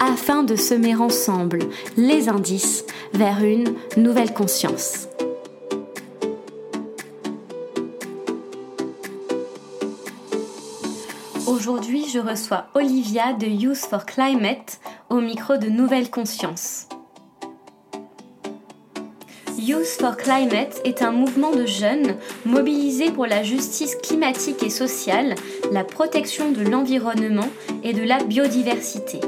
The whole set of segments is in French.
afin de semer ensemble les indices vers une nouvelle conscience. Aujourd'hui, je reçois Olivia de Youth for Climate au micro de Nouvelle Conscience. Youth for Climate est un mouvement de jeunes mobilisés pour la justice climatique et sociale, la protection de l'environnement et de la biodiversité.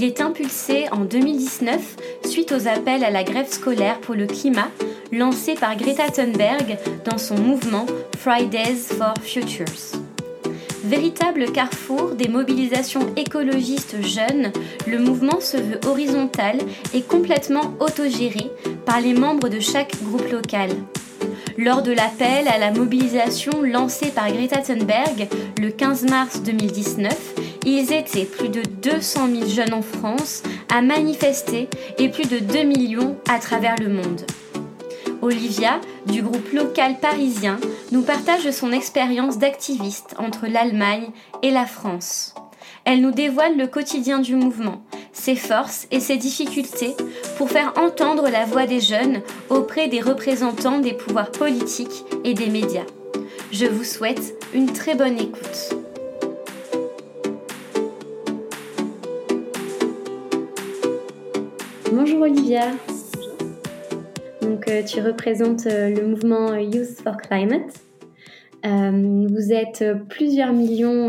Il est impulsé en 2019 suite aux appels à la grève scolaire pour le climat lancé par Greta Thunberg dans son mouvement Fridays for Futures. Véritable carrefour des mobilisations écologistes jeunes, le mouvement se veut horizontal et complètement autogéré par les membres de chaque groupe local. Lors de l'appel à la mobilisation lancé par Greta Thunberg le 15 mars 2019, ils étaient plus de 200 000 jeunes en France à manifester et plus de 2 millions à travers le monde. Olivia, du groupe local parisien, nous partage son expérience d'activiste entre l'Allemagne et la France. Elle nous dévoile le quotidien du mouvement, ses forces et ses difficultés pour faire entendre la voix des jeunes auprès des représentants des pouvoirs politiques et des médias. Je vous souhaite une très bonne écoute. Bonjour Olivia. Donc, euh, tu représentes euh, le mouvement Youth for Climate. Euh, vous êtes plusieurs millions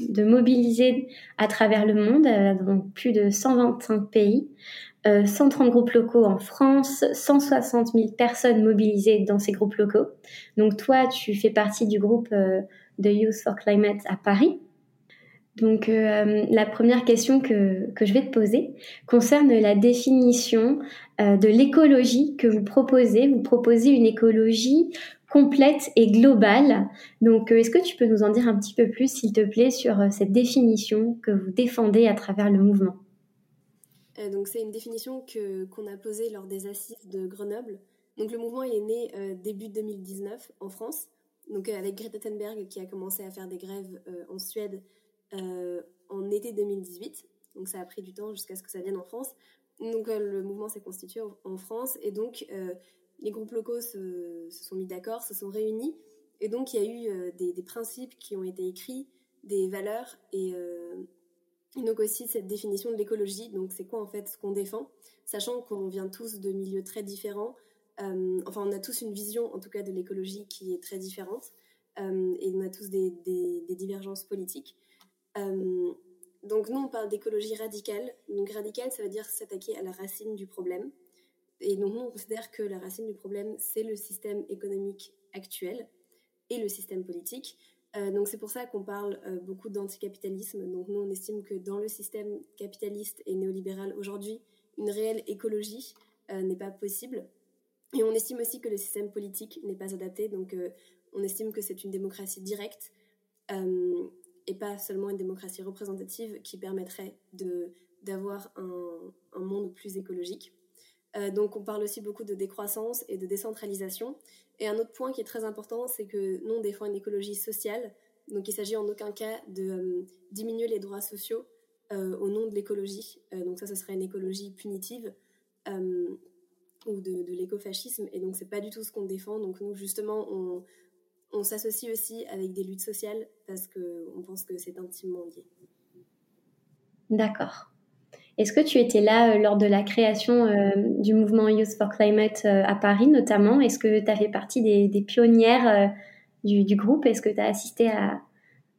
de mobilisés à travers le monde, dans plus de 125 pays, 130 groupes locaux en France, 160 000 personnes mobilisées dans ces groupes locaux. Donc toi, tu fais partie du groupe de Youth for Climate à Paris. Donc euh, la première question que, que, je vais te poser concerne la définition euh, de l'écologie que vous proposez. Vous proposez une écologie complète et globale. Donc euh, est-ce que tu peux nous en dire un petit peu plus, s'il te plaît, sur cette définition que vous défendez à travers le mouvement? Donc c'est une définition que, qu'on a posée lors des assises de Grenoble. Donc le mouvement est né début 2019 en France, donc avec Greta Thunberg qui a commencé à faire des grèves en Suède euh, en été 2018. Donc ça a pris du temps jusqu'à ce que ça vienne en France. Donc euh, le mouvement s'est constitué en, France et donc euh, les groupes locaux se, sont mis d'accord, se sont réunis et donc il y a eu des, principes qui ont été écrits, des valeurs et, donc aussi cette définition de l'écologie. Donc c'est quoi en fait ce qu'on défend, sachant qu'on vient tous de milieux très différents. enfin, on a tous une vision, en tout cas, de l'écologie qui est très différente, et on a tous des divergences politiques. Euh, donc nous, on parle d'écologie radicale. Donc radicale, ça veut dire s'attaquer à la racine du problème. Et donc nous, on considère que la racine du problème, c'est le système économique actuel et le système politique. Euh, donc c'est pour ça qu'on parle euh, beaucoup d'anticapitalisme. Donc nous, on estime que dans le système capitaliste et néolibéral aujourd'hui, une réelle écologie n'est pas possible. Et on estime aussi que le système politique n'est pas adapté. Donc on estime que c'est une démocratie directe et pas seulement une démocratie représentative qui permettrait d'avoir un monde plus écologique. Euh, donc on parle aussi beaucoup de décroissance et de décentralisation. Et un autre point qui est très important, c'est que nous, on défend une écologie sociale. Donc il s'agit en aucun cas de euh, diminuer les droits sociaux euh, au nom de l'écologie. donc ça, ce serait une écologie punitive ou de, de l'écofascisme. Et donc c'est pas du tout ce qu'on défend. Donc nous, justement, on, on s'associe aussi avec des luttes sociales parce qu'on pense que c'est intimement lié. D'accord. Est-ce que tu étais là euh, lors de la création euh, du mouvement Youth for Climate euh, à Paris notamment? Est-ce que tu as fait partie des, pionnières du, groupe? Est-ce que tu as assisté à,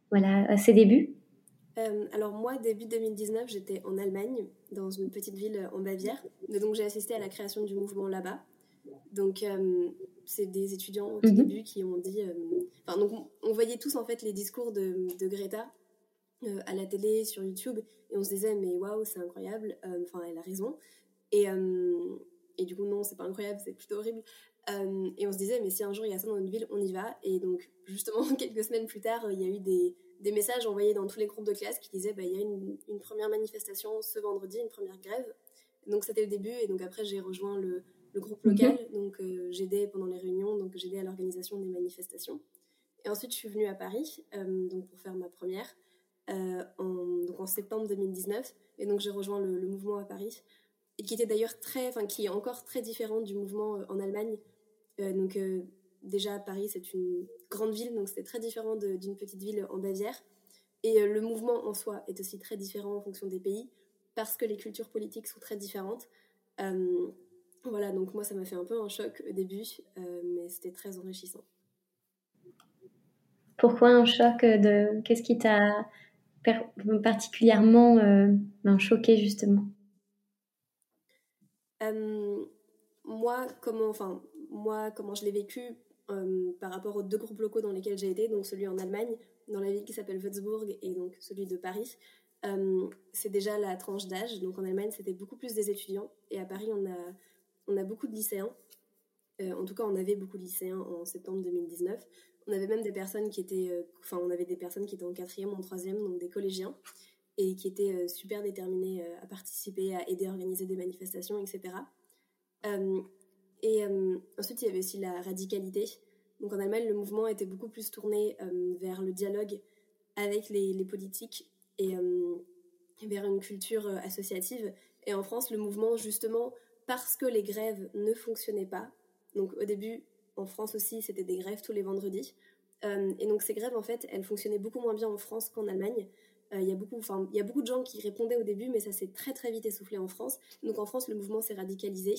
voilà, à ses débuts? Alors moi, début 2019, j'étais en Allemagne, dans une petite ville en Bavière. Donc j'ai assisté à la création du mouvement là-bas. Donc c'est des étudiants au mhm. début qui ont dit. Euh, donc, on, voyait tous en fait les discours de, de, Greta à la télé, sur YouTube, et on se disait, mais waouh, c'est incroyable, enfin, elle a raison. Et, et du coup, non, c'est pas incroyable, c'est plutôt horrible. et on se disait, mais si un jour il y a ça dans une ville, on y va. Et donc, justement, quelques semaines plus tard, il y a eu des, des messages envoyés dans tous les groupes de classe qui disaient, bah, il y a une, une première manifestation ce vendredi, une première grève. Donc, c'était le début. Et donc, après, j'ai rejoint le, le groupe local. Donc, euh, j'aidais pendant les réunions, donc j'aidais à l'organisation des manifestations. Et ensuite, je suis venue à Paris euh, donc pour faire ma première euh, en, donc en septembre 2019. Et donc, j'ai rejoint le, mouvement à Paris, et qui était d'ailleurs très, enfin, qui est encore très différent du mouvement en Allemagne. donc, déjà, Paris, c'est une grande ville, donc c'était très différent d'une petite ville en Bavière. Et le mouvement en soi est aussi très différent en fonction des pays, parce que les cultures politiques sont très différentes. Voilà, donc moi ça m'a fait un peu un choc au début, euh, mais c'était très enrichissant. Pourquoi un choc de Qu'est-ce qui t'a particulièrement euh, ben, choqué justement euh, Moi, comment, enfin, moi, comment je l'ai vécu par rapport aux deux groupes locaux dans lesquels j'ai été, donc celui en Allemagne, dans la ville qui s'appelle Würzburg, et donc celui de Paris. c'est déjà la tranche d'âge. Donc en Allemagne, c'était beaucoup plus des étudiants, et à Paris, on a on a beaucoup de lycéens. Euh, en tout cas, on avait beaucoup de lycéens en septembre 2019. On avait même des personnes qui étaient, euh, enfin, on avait des personnes qui étaient en quatrième, en troisième, donc des collégiens, et qui étaient euh, super déterminés à participer, à aider à organiser des manifestations, etc. et ensuite, il y avait aussi la radicalité. Donc en Allemagne, le mouvement était beaucoup plus tourné vers le dialogue avec les, les politiques et vers une culture associative. Et en France, le mouvement, justement, parce que les grèves ne fonctionnaient pas. Donc au début, en France aussi, c'était des grèves tous les vendredis. Euh, et donc ces grèves, en fait, elles fonctionnaient beaucoup moins bien en France qu'en Allemagne. Euh, il y, a beaucoup, y a beaucoup de gens qui répondaient au début, mais ça s'est très très vite essoufflé en France. Donc en France, le mouvement s'est radicalisé.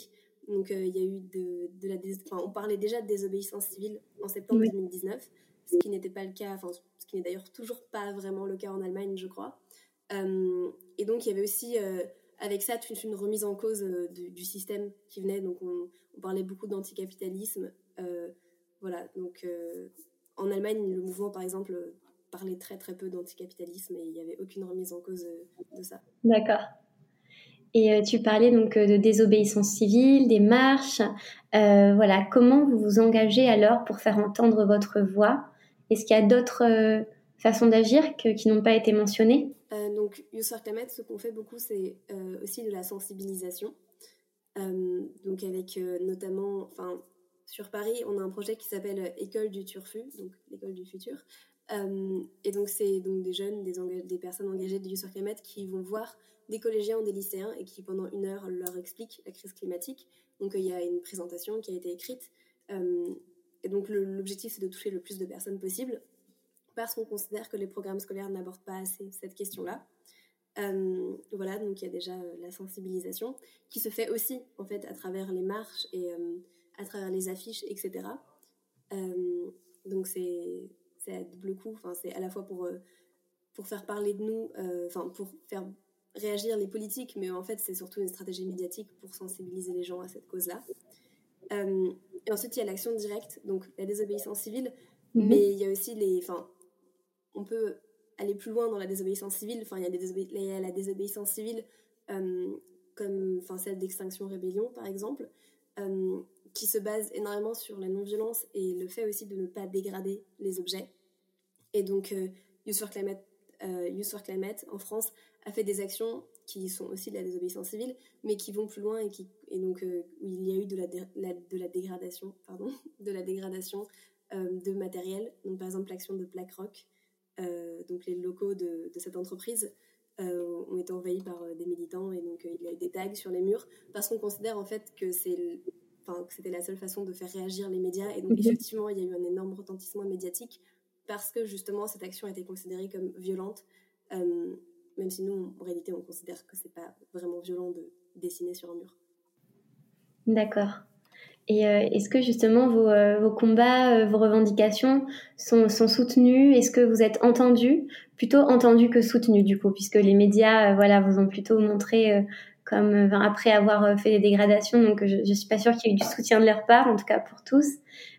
Donc euh, il y a eu de, de la... on parlait déjà de désobéissance civile en septembre 2019, ce qui n'était pas le cas, enfin ce qui n'est d'ailleurs toujours pas vraiment le cas en Allemagne, je crois. et donc il y avait aussi avec ça toute une remise en cause du, système qui venait. Donc on, parlait beaucoup d'anticapitalisme. Euh, voilà, donc euh, en Allemagne, le mouvement, par exemple, parlait très très peu d'anticapitalisme et il n'y avait aucune remise en cause de ça. D'accord. Et tu parlais donc de désobéissance civile, des marches. voilà, comment vous vous engagez alors pour faire entendre votre voix? Est-ce qu'il y a d'autres façons d'agir qui n'ont pas été mentionnées? Euh, donc, Youth Climate, ce qu'on fait beaucoup, c'est euh, aussi de la sensibilisation. Euh, donc, avec notamment, enfin, sur Paris, on a un projet qui s'appelle École du Turfu, donc l'école du futur. et donc, c'est donc des jeunes, des, personnes engagées de Youth qui vont voir des collégiens ou des lycéens et qui, pendant une heure, leur expliquent la crise climatique. Donc, il y a une présentation qui a été écrite. et donc, l'objectif, c'est de toucher le plus de personnes possible parce qu'on considère que les programmes scolaires n'abordent pas assez cette question-là. Euh, voilà, donc il y a déjà euh, la sensibilisation qui se fait aussi en fait à travers les marches et euh, à travers les affiches, etc. donc c'est à double coup. Enfin, c'est à la fois pour pour faire parler de nous, enfin pour faire réagir les politiques, mais en fait c'est surtout une stratégie médiatique pour sensibiliser les gens à cette cause-là. et ensuite il y a l'action directe, donc la désobéissance civile, mhm. mais il y a aussi les, enfin on peut aller plus loin dans la désobéissance civile. Enfin, il y a, la désobéissance civile euh, comme enfin, celle d'Extinction Rébellion, par exemple, euh, qui se base énormément sur la non-violence et le fait aussi de ne pas dégrader les objets. Et donc, euh, Youth, for Climate, Climate, en France, a fait des actions qui sont aussi de la désobéissance civile, mais qui vont plus loin et, donc où il y a eu de la, de la dégradation, pardon, de la dégradation de matériel. Donc, par exemple, l'action de Black Rock, euh, donc les locaux de, cette entreprise euh, ont été envahis par euh, des militants et donc il y a eu des tags sur les murs parce qu'on considère en fait que c'est Enfin, que c'était la seule façon de faire réagir les médias. Et donc, mhm. effectivement, il y a eu un énorme retentissement médiatique parce que justement, cette action a été considérée comme violente, même si nous, en réalité, on considère que c'est pas vraiment violent de dessiner sur un mur. D'accord. Et euh, est-ce que justement vos, euh, vos combats, euh, vos revendications sont, sont soutenus? Est-ce que vous êtes entendus? Plutôt entendus que soutenus du coup, puisque les médias voilà, vous ont plutôt montré comme après avoir fait des dégradations. Donc je ne suis pas sûre qu'il y ait eu du soutien de leur part, en tout cas pour tous.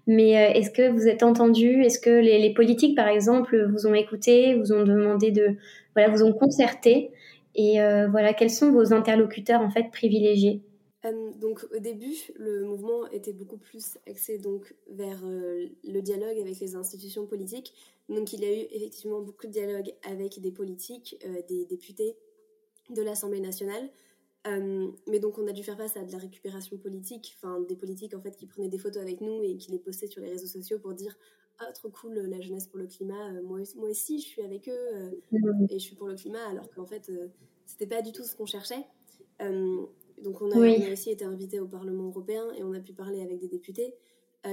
Mais est-ce que vous êtes entendus Est-ce que les, politiques, par exemple, vous ont écouté, vous ont demandé de, voilà, vous ont concerté? Et voilà, quels sont vos interlocuteurs en fait privilégiés? Donc au début, le mouvement était beaucoup plus axé donc vers le dialogue avec les institutions politiques. Donc il y a eu effectivement beaucoup de dialogue avec des politiques, des députés de l'Assemblée nationale, euh, mais donc on a dû faire face à de la récupération politique, enfin des politiques en fait qui prenaient des photos avec nous et qui les postaient sur les réseaux sociaux pour dire ah trop cool la jeunesse pour le climat, euh, moi, moi aussi je suis avec eux euh, mmh. et je suis pour le climat alors qu'en fait c'était pas du tout ce qu'on cherchait. donc on a, aussi été invité au Parlement européen et on a pu parler avec des députés.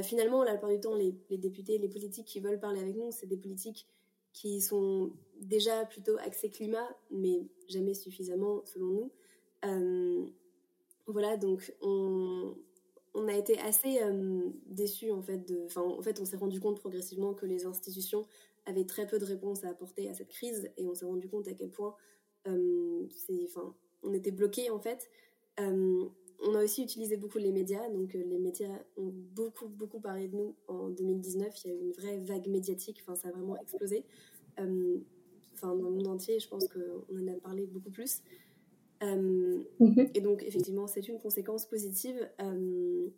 finalement la plupart du temps les, les, députés, les politiques qui veulent parler avec nous, c'est des politiques qui sont déjà plutôt axés climat mais jamais suffisamment selon nous. Euh, voilà, donc on, a été assez euh, déçus en fait. En fait, on s'est rendu compte progressivement que les institutions avaient très peu de réponses à apporter à cette crise et on s'est rendu compte à quel point euh, on était bloqué en fait. on a aussi utilisé beaucoup les médias, donc les médias ont beaucoup beaucoup parlé de nous en 2019. Il y a eu une vraie vague médiatique, ça a vraiment explosé. Dans le monde entier, je pense qu'on en a parlé beaucoup plus. Euh, mhm. Et donc, effectivement, c'est une conséquence positive. Euh,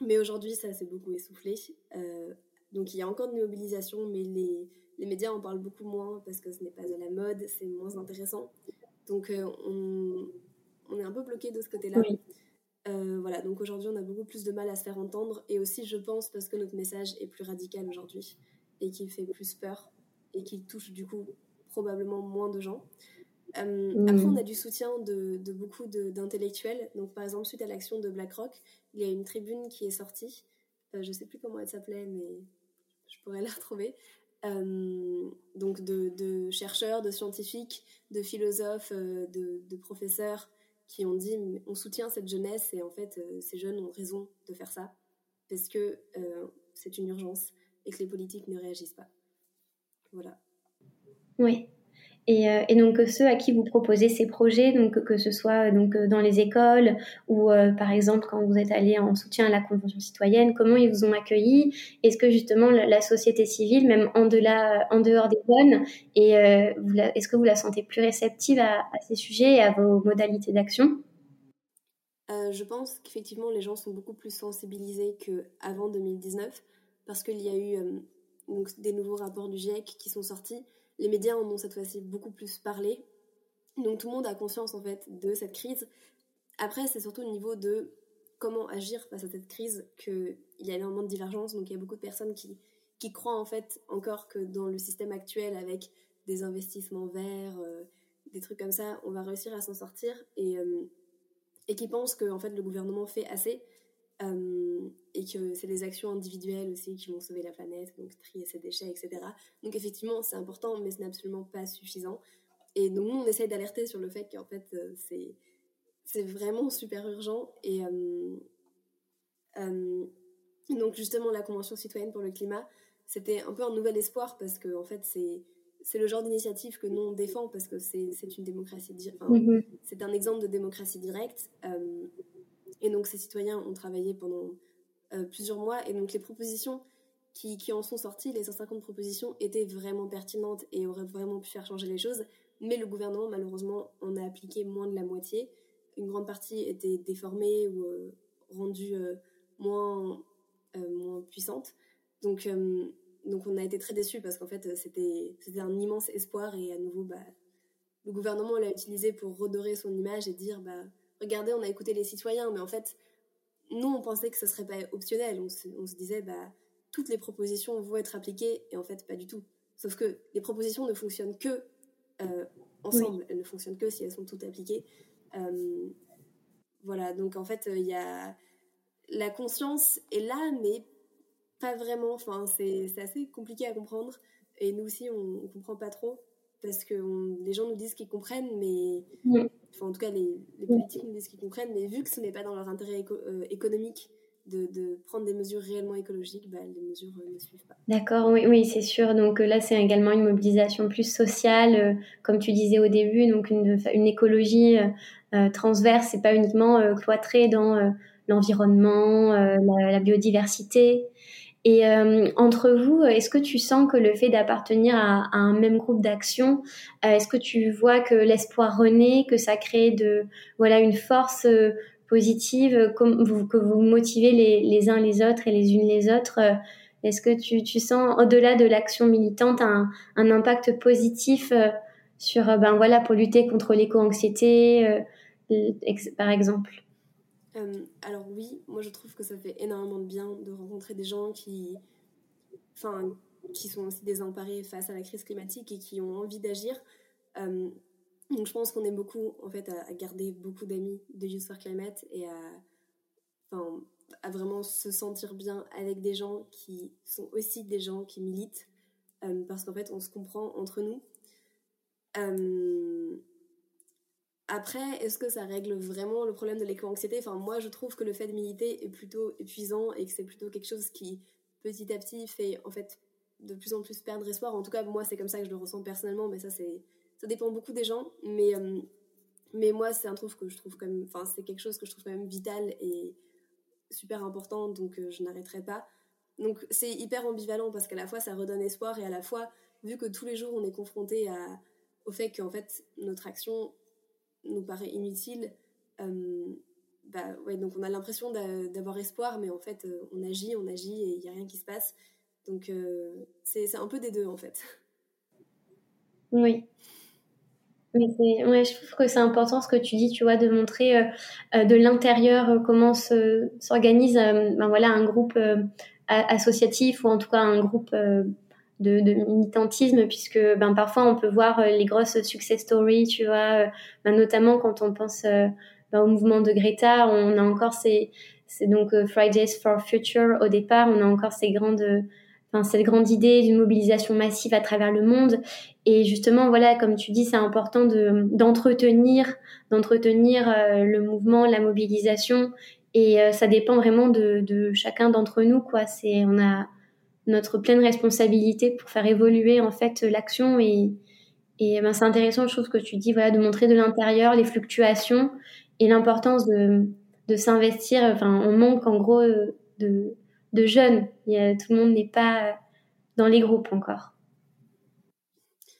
mais aujourd'hui, ça s'est beaucoup essoufflé. Euh, donc, il y a encore de mobilisation, mais les, les, médias en parlent beaucoup moins parce que ce n'est pas à la mode, c'est moins intéressant. Donc, on, on, est un peu bloqué de ce côté-là. voilà, donc aujourd'hui, on a beaucoup plus de mal à se faire entendre. Et aussi, je pense, parce que notre message est plus radical aujourd'hui et qu'il fait plus peur et qu'il touche du coup probablement moins de gens. Euh, après, on a du soutien de, beaucoup d'intellectuels. Donc, par exemple, suite à l'action de BlackRock, il y a une tribune qui est sortie. Euh, je ne sais plus comment elle s'appelait, mais je pourrais la retrouver. Euh, donc, de, chercheurs, de scientifiques, de philosophes, de, professeurs qui ont dit on soutient cette jeunesse et en fait, ces jeunes ont raison de faire ça parce que c'est une urgence et que les politiques ne réagissent pas. Voilà. Oui, et, euh, et, donc ceux à qui vous proposez ces projets, donc que ce soit euh, donc euh, dans les écoles ou par exemple quand vous êtes allé en soutien à la Convention citoyenne, comment ils vous ont accueilli? Est-ce que justement la, société civile, même en, dehors des zones, est-ce que vous la sentez plus réceptive à, à ces sujets et à vos modalités d'action? Je pense qu'effectivement les gens sont beaucoup plus sensibilisés qu'avant 2019 parce qu'il y a eu donc, des nouveaux rapports du GIEC qui sont sortis les médias en ont cette fois-ci beaucoup plus parlé. Donc tout le monde a conscience en fait de cette crise. Après, c'est surtout au niveau de comment agir face à cette crise qu'il y a énormément de divergences. Donc il y a beaucoup de personnes qui, qui croient en fait encore que dans le système actuel, avec des investissements verts, euh, des trucs comme ça, on va réussir à s'en sortir et, euh, et qui pensent que en fait le gouvernement fait assez. Euh, et que c'est les actions individuelles aussi qui vont sauver la planète, donc trier ses déchets, etc. Donc effectivement, c'est important, mais ce n'est absolument pas suffisant. Et donc nous, on essaye d'alerter sur le fait qu'en fait, euh, c'est, c'est vraiment super urgent. Et euh, donc justement, la Convention citoyenne pour le climat, c'était un peu un nouvel espoir parce que en fait, c'est c'est le genre d'initiative que nous on défend parce que c'est, c'est une démocratie, enfin, mm-hmm. c'est un exemple de démocratie directe. Et donc ces citoyens ont travaillé pendant euh, plusieurs mois. Et donc les propositions qui, en sont sorties, les 150 propositions, étaient vraiment pertinentes et auraient vraiment pu faire changer les choses. Mais le gouvernement, malheureusement, en a appliqué moins de la moitié. Une grande partie était déformée ou euh, rendue euh, moins, moins puissante. Donc, donc on a été très déçus parce qu'en fait, c'était un immense espoir. Et à nouveau, bah, le gouvernement l'a utilisé pour redorer son image et dire... Bah, regardez, on a écouté les citoyens, mais en fait, nous, on pensait que ce serait pas optionnel. On se, disait, bah, toutes les propositions vont être appliquées, et en fait, pas du tout. Sauf que les propositions ne fonctionnent que euh, ensemble. Elles ne fonctionnent que si elles sont toutes appliquées. Euh, voilà, donc en fait, il y a la conscience est là, mais pas vraiment. Enfin, c'est assez compliqué à comprendre. Et nous aussi, on, ne comprend pas trop parce que les gens nous disent qu'ils comprennent, mais enfin, en tout cas les, politiques nous disent qu'ils comprennent, mais vu que ce n'est pas dans leur intérêt euh, économique de, de, prendre des mesures réellement écologiques, bah, les mesures euh, ne suivent pas. D'accord, oui, oui c'est sûr. Donc euh, là, c'est également une mobilisation plus sociale, comme tu disais au début, donc une, une écologie transverse, et pas uniquement cloîtrée dans l'environnement, la, la, biodiversité. Et entre vous, est-ce que tu sens que le fait d'appartenir à, un même groupe d'action, est-ce que tu vois que l'espoir renaît, que ça crée de voilà une force positive, que vous motivez les, les, uns les autres et les unes les autres Est-ce que tu, tu sens au-delà de l'action militante un, un, impact positif sur ben voilà pour lutter contre l'éco-anxiété par exemple? Euh, alors oui, moi je trouve que ça fait énormément de bien de rencontrer des gens qui, enfin, qui sont aussi désemparés face à la crise climatique et qui ont envie d'agir. Euh, donc je pense qu'on est beaucoup en fait à, garder beaucoup d'amis de Youth for Climate et à, enfin, à vraiment se sentir bien avec des gens qui sont aussi des gens qui militent euh, parce qu'en fait on se comprend entre nous. Après, est-ce que ça règle vraiment le problème de l'éco-anxiété? Enfin, moi, je trouve que le fait de militer est plutôt épuisant et que c'est plutôt quelque chose qui, petit à petit, fait en fait de plus en plus perdre espoir. En tout cas, moi, c'est comme ça que je le ressens personnellement, mais ça, c'est ça dépend beaucoup des gens. Mais, euh, mais moi, c'est un truc que je trouve quand enfin, c'est quelque chose que je trouve quand même vital et super important, donc euh, je n'arrêterai pas. Donc, c'est hyper ambivalent parce qu'à la fois, ça redonne espoir et à la fois, vu que tous les jours, on est confronté au fait qu'en fait, notre action nous paraît inutile, euh, bah ouais, donc on a l'impression d'avoir espoir, mais en fait, euh, on agit, on agit et il n'y a rien qui se passe. Donc euh, c'est un peu des deux en fait. Oui. Mais ouais, je trouve que c'est important ce que tu dis, tu vois, de montrer de l'intérieur comment s'organise ben voilà, un groupe associatif ou en tout cas un groupe de, militantisme, puisque ben, parfois on peut voir euh, les grosses success stories, tu vois, euh, ben, notamment quand on pense euh, ben, au mouvement de Greta, on a encore ces, c'est donc Fridays for Future au départ, on a encore ces grandes, enfin, cette grande idée d'une mobilisation massive à travers le monde. Et justement, voilà, comme tu dis, c'est important de, d'entretenir, le mouvement, la mobilisation. Et ça dépend vraiment de, de chacun d'entre nous, quoi. C'est, on a, notre pleine responsabilité pour faire évoluer en fait l'action. Et, et ben, c'est intéressant je trouve que tu dis voilà de montrer de l'intérieur les fluctuations et l'importance de, de s'investir. Enfin on manque en gros de, de jeunes. Tout le monde n'est pas dans les groupes encore.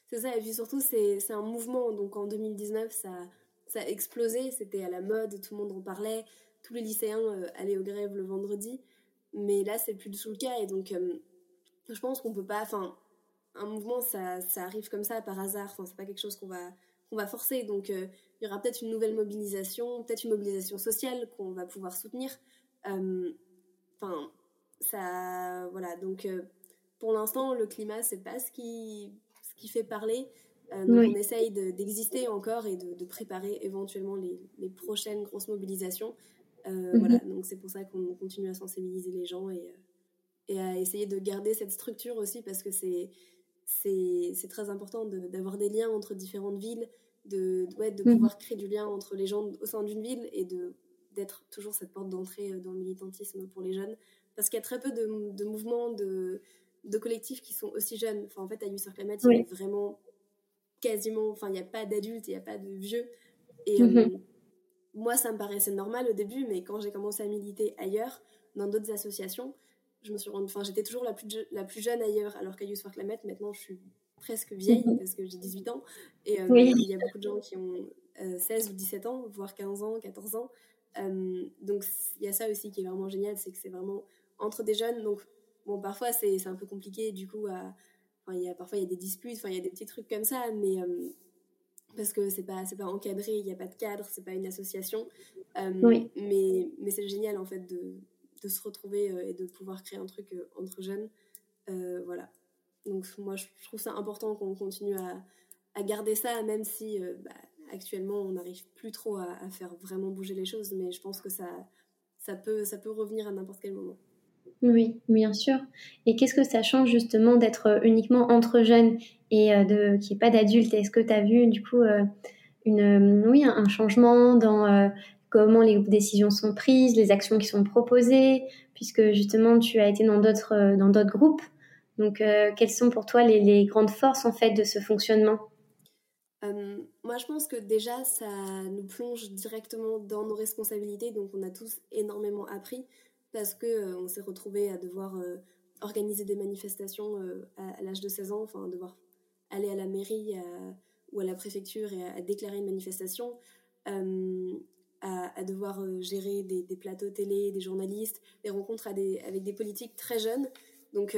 C'est ça et puis surtout c'est un mouvement. Donc en 2019 ça ça a explosé. C'était à la mode tout le monde en parlait. Tous les lycéens euh, allaient aux grèves le vendredi. Mais là c'est plus du tout le cas. Et donc euh, je pense qu'on peut pas. Enfin, un mouvement, ça, ça, arrive comme ça par hasard. Enfin, c'est pas quelque chose qu'on va, qu'on va forcer. Donc, euh, il y aura peut-être une nouvelle mobilisation, peut-être une mobilisation sociale qu'on va pouvoir soutenir. Euh, enfin, ça, voilà. Donc, euh, pour l'instant, le climat, c'est pas ce qui, ce qui fait parler. donc, on essaye d'exister encore et de, de, préparer éventuellement les, les, prochaines grosses mobilisations. Mhm. Voilà. Donc, c'est pour ça qu'on continue à sensibiliser les gens et et à essayer de garder cette structure aussi parce que c'est c'est très important d'avoir des liens entre différentes villes, de, de, de mhm. pouvoir créer du lien entre les gens au sein d'une ville et d'être toujours cette porte d'entrée euh, dans le militantisme pour les jeunes. Parce qu'il y a très peu de, de mouvements, de, de, collectifs qui sont aussi jeunes. Enfin, en fait, à Youth Climate, il y a vraiment quasiment, enfin, il n'y a pas d'adultes, il n'y a pas de vieux. Et mhm. euh, moi, ça me paraissait normal au début, mais quand j'ai commencé à militer ailleurs, dans d'autres associations, je me suis enfin, j'étais toujours la plus, la plus jeune ailleurs, alors qu'à Youth for Climate, maintenant, je suis presque vieille mhm. parce que j'ai 18 ans. Et euh, il y a beaucoup de gens qui ont 16 euh, ou 17 ans, voire 15 ans, 14 ans. Euh, donc, il y a ça aussi qui est vraiment génial, c'est que c'est vraiment entre des jeunes. Donc, bon, parfois, c'est un peu compliqué, du coup, à, y a, parfois, il y a des disputes, il y a des petits trucs comme ça, mais parce que c'est pas, pas encadré, il n'y a pas de cadre, c'est pas une association. Mais, mais c'est génial, en fait, de de se retrouver euh, et de pouvoir créer un truc euh, entre jeunes. Euh, voilà. Donc moi, je trouve ça important qu'on continue à, garder ça, même si bah, actuellement, on n'arrive plus trop à, faire vraiment bouger les choses, mais je pense que ça, ça, peut, ça peut revenir à n'importe quel moment. Oui, bien sûr. Et qu'est-ce que ça change justement d'être uniquement entre jeunes et de qu'il n'y pas d'adultes Est-ce que tu as vu du coup une, oui, un changement dans comment les décisions sont prises, les actions qui sont proposées, puisque justement tu as été dans d'autres euh, dans d'autres groupes. Donc, euh, quelles sont pour toi les, grandes forces en fait de ce fonctionnement? Euh, Moi, je pense que déjà ça nous plonge directement dans nos responsabilités. Donc, on a tous énormément appris parce que on s'est retrouvé à devoir organiser des manifestations à, l'âge de 16 ans, enfin devoir aller à la mairie ou à la préfecture et à, déclarer une manifestation, à, devoir gérer des, plateaux télé, des journalistes, des rencontres avec des politiques très jeunes. Donc,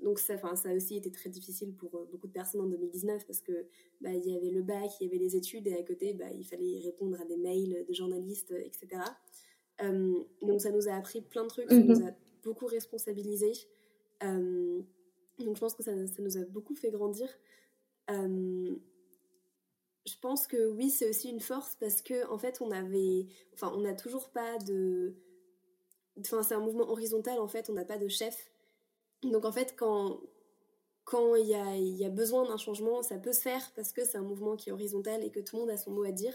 donc ça, ça a aussi été très difficile pour beaucoup de personnes en 2019 parce que bah, il y avait le bac, il y avait les études et à côté, bah, il fallait répondre à des mails de journalistes, etc. Euh, donc ça nous a appris plein de trucs, ça nous mhm. a beaucoup responsabilisés. Euh, donc je pense que ça, ça, nous a beaucoup fait grandir. Euh, je pense que oui, c'est aussi une force parce que en fait, on avait, enfin, on n'a toujours pas de, enfin, c'est un mouvement horizontal en fait, on n'a pas de chef. Donc en fait, quand quand il y a, besoin d'un changement, ça peut se faire parce que c'est un mouvement qui est horizontal et que tout le monde a son mot à dire.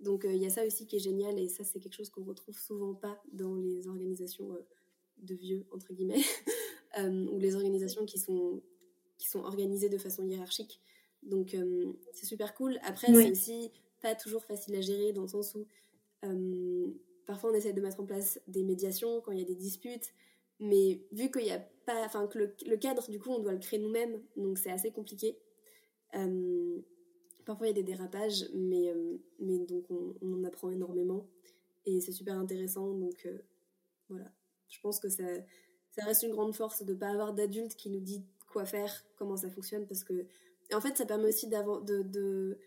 Donc euh, il y a ça aussi qui est génial et ça c'est quelque chose qu'on retrouve souvent pas dans les organisations euh, de vieux entre guillemets euh, ou les organisations qui sont qui sont organisées de façon hiérarchique. Donc c'est super cool. Après c'est aussi pas toujours facile à gérer dans le sens où parfois on essaie de mettre en place des médiations quand il y a des disputes, mais vu qu'il y a pas, enfin que le, le, cadre du coup on doit le créer nous-mêmes, donc c'est assez compliqué. Parfois, il y a des dérapages, mais, euh, mais donc on, en apprend énormément. Et c'est super intéressant. Donc euh, voilà, je pense que ça, ça reste une grande force de ne pas avoir d'adulte qui nous dit quoi faire, comment ça fonctionne. Parce que, et en fait, ça permet aussi de, de,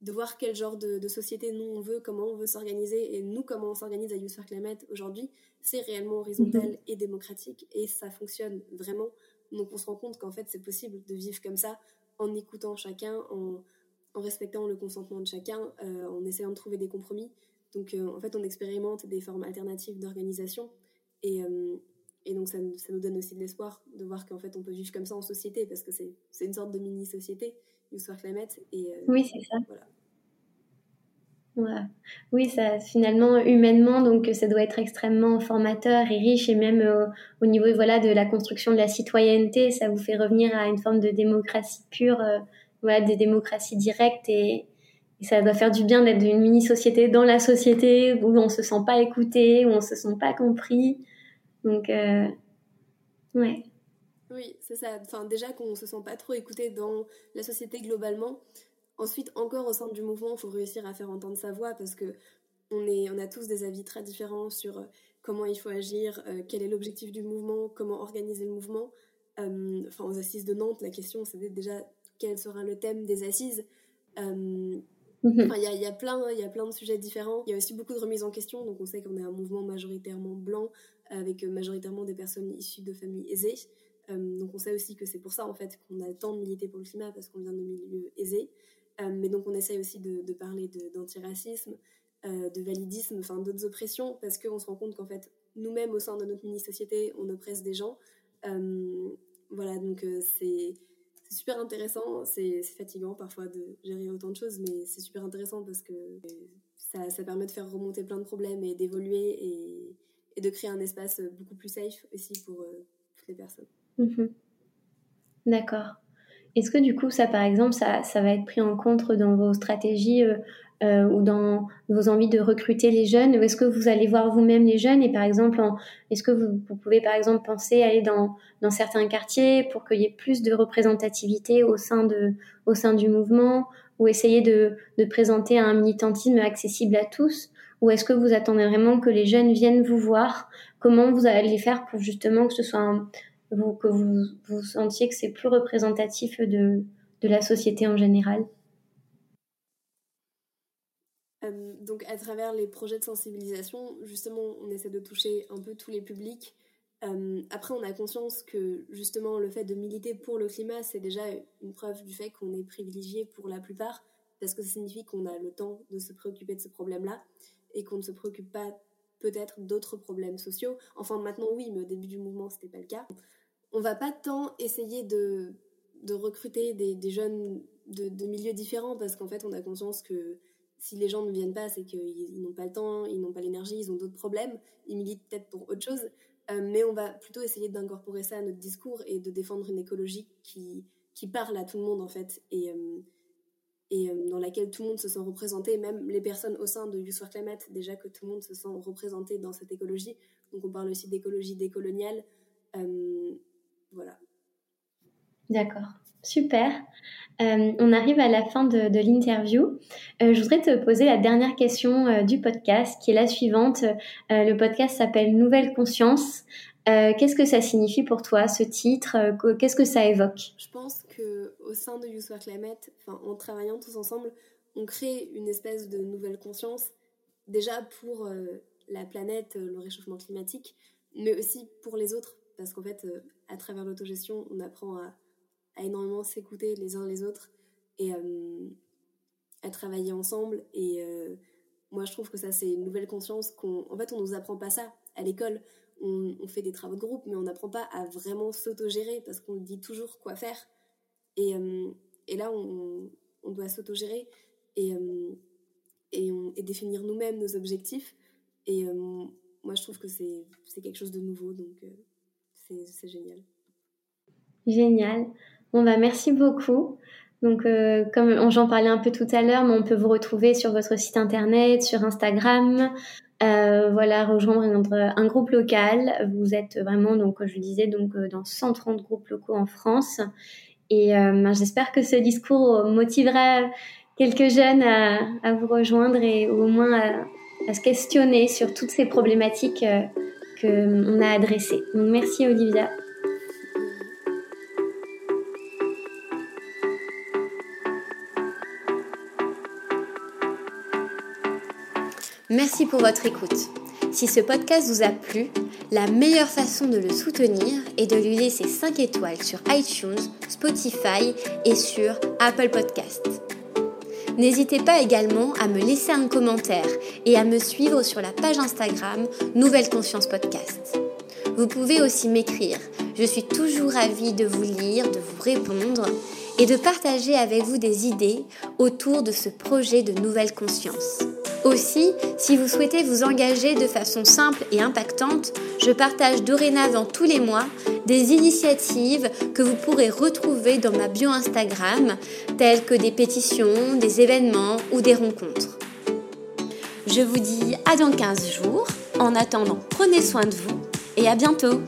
de, voir quel genre de, société nous on veut, comment on veut s'organiser. Et nous, comment on s'organise à User Climate aujourd'hui, c'est réellement horizontal mhm. et démocratique. Et ça fonctionne vraiment. Donc on se rend compte qu'en fait, c'est possible de vivre comme ça en écoutant chacun, en en respectant le consentement de chacun, euh, en essayant de trouver des compromis. Donc euh, en fait, on expérimente des formes alternatives d'organisation et, euh, et, donc ça, ça, nous donne aussi de l'espoir de voir qu'en fait on peut vivre comme ça en société parce que c'est une sorte de mini-société, Youth Climate. Et, oui, c'est ça. Voilà. Oui, ça finalement humainement, donc ça doit être extrêmement formateur et riche, et même au niveau voilà de la construction de la citoyenneté, ça vous fait revenir à une forme de démocratie pure voilà, des démocraties directes et, ça doit faire du bien d'être une mini-société dans la société où on se sent pas écouté, où on se sent pas compris. Donc, euh, ouais. Oui, c'est ça. Enfin, déjà qu'on se sent pas trop écouté dans la société globalement. Ensuite, encore au sein du mouvement, il faut réussir à faire entendre sa voix parce que on, est, on a tous des avis très différents sur euh, comment il faut agir, euh, quel est l'objectif du mouvement, comment organiser le mouvement. enfin, aux assises de Nantes, la question c'était déjà quel sera le thème des assises. Euh, mhm. Il y, a, plein, y a plein de sujets différents. Il y a aussi beaucoup de remises en question. Donc, on sait qu'on est un mouvement majoritairement blanc, avec majoritairement des personnes issues de familles aisées. Euh, donc, on sait aussi que c'est pour ça, en fait, qu'on a tant de milité pour le climat, parce qu'on vient de milieux aisés. Euh, mais donc, on essaye aussi de, parler d'antiracisme, de, validisme, enfin, d'autres oppressions, parce qu'on se rend compte qu'en fait, nous-mêmes, au sein de notre mini-société, on oppresse des gens. voilà, donc c'est c'est super intéressant. C'est fatigant parfois de gérer autant de choses, mais c'est super intéressant parce que ça, ça, permet de faire remonter plein de problèmes et d'évoluer et, et, de créer un espace beaucoup plus safe aussi pour euh, toutes les personnes. Mhm. D'accord. Est-ce que du coup, ça par exemple, ça, ça, va être pris en compte dans vos stratégies euh, euh, ou dans vos envies de recruter les jeunes Ou est-ce que vous allez voir vous-même les jeunes et par exemple, est-ce que vous, pouvez par exemple penser aller dans, dans certains quartiers pour qu'il y ait plus de représentativité au sein, de, au sein du mouvement ou essayer de, de présenter un militantisme accessible à tous Ou est-ce que vous attendez vraiment que les jeunes viennent vous voir? Comment vous allez faire pour justement que ce soit vous, que vous, vous sentiez que c'est plus représentatif de, de la société en général? Euh, donc à travers les projets de sensibilisation, justement, on essaie de toucher un peu tous les publics. Euh, après, on a conscience que justement le fait de militer pour le climat, c'est déjà une preuve du fait qu'on est privilégié pour la plupart, parce que ça signifie qu'on a le temps de se préoccuper de ce problème-là et qu'on ne se préoccupe pas peut-être d'autres problèmes sociaux. Enfin, maintenant, oui, mais au début du mouvement, c'était pas le cas. On va pas tant essayer de, de recruter des, des jeunes de, de, milieux différents, parce qu'en fait, on a conscience que si les gens ne viennent pas, c'est qu'ils n'ont pas le temps, ils n'ont pas l'énergie, ils ont d'autres problèmes, ils militent peut-être pour autre chose. Euh, mais on va plutôt essayer d'incorporer ça à notre discours et de défendre une écologie qui, qui parle à tout le monde en fait euh, et euh, dans laquelle tout le monde se sent représenté, même les personnes au sein de Youth for Climate, déjà que tout le monde se sent représenté dans cette écologie. Donc on parle aussi d'écologie décoloniale, voilà. D'accord, super. on arrive à la fin de, l'interview. je voudrais te poser la dernière question du podcast, qui est la suivante. le podcast s'appelle Nouvelle Conscience. Qu'est-ce que ça signifie pour toi, ce titre? Qu'est-ce que ça évoque? Je pense qu'au sein de Use Climate, en travaillant tous ensemble, on crée une espèce de nouvelle conscience, déjà pour euh, la planète, euh, le réchauffement climatique, mais aussi pour les autres, parce qu'en fait, euh, à travers l'autogestion, on apprend à, énormément s'écouter les uns les autres et à travailler ensemble. Et moi, je trouve que ça, c'est une nouvelle conscience qu'on. En fait, on nous apprend pas ça à l'école. On, fait des travaux de groupe, mais on n'apprend pas à vraiment s'autogérer parce qu'on dit toujours quoi faire. Et, et là, on, doit s'autogérer et, euh, et, définir nous-mêmes nos objectifs. Et euh, moi, je trouve que c'est quelque chose de nouveau, donc euh, c'est génial. Génial. Bon, bah, merci beaucoup. Donc, comme j'en parlais un peu tout à l'heure, on peut vous retrouver sur votre site internet, sur Instagram. Voilà, rejoindre un, groupe local. Vous êtes vraiment, donc, je disais, donc dans 130 groupes locaux en France. Et ben, j'espère que ce discours motivera quelques jeunes à, vous rejoindre et au moins à, se questionner sur toutes ces problématiques euh, qu'on a adressées. Donc merci Olivia. Merci pour votre écoute. Si ce podcast vous a plu, la meilleure façon de le soutenir est de lui laisser 5 étoiles sur iTunes, Spotify et sur Apple Podcasts. N'hésitez pas également à me laisser un commentaire et à me suivre sur la page Instagram Nouvelle Conscience Podcast. Vous pouvez aussi m'écrire. Je suis toujours ravie de vous lire, de vous répondre et de partager avec vous des idées autour de ce projet de nouvelle conscience. Aussi, si vous souhaitez vous engager de façon simple et impactante, je partage dorénavant tous les mois des initiatives que vous pourrez retrouver dans ma bio Instagram, telles que des pétitions, des événements ou des rencontres. Je vous dis à dans 15 jours. En attendant, prenez soin de vous et à bientôt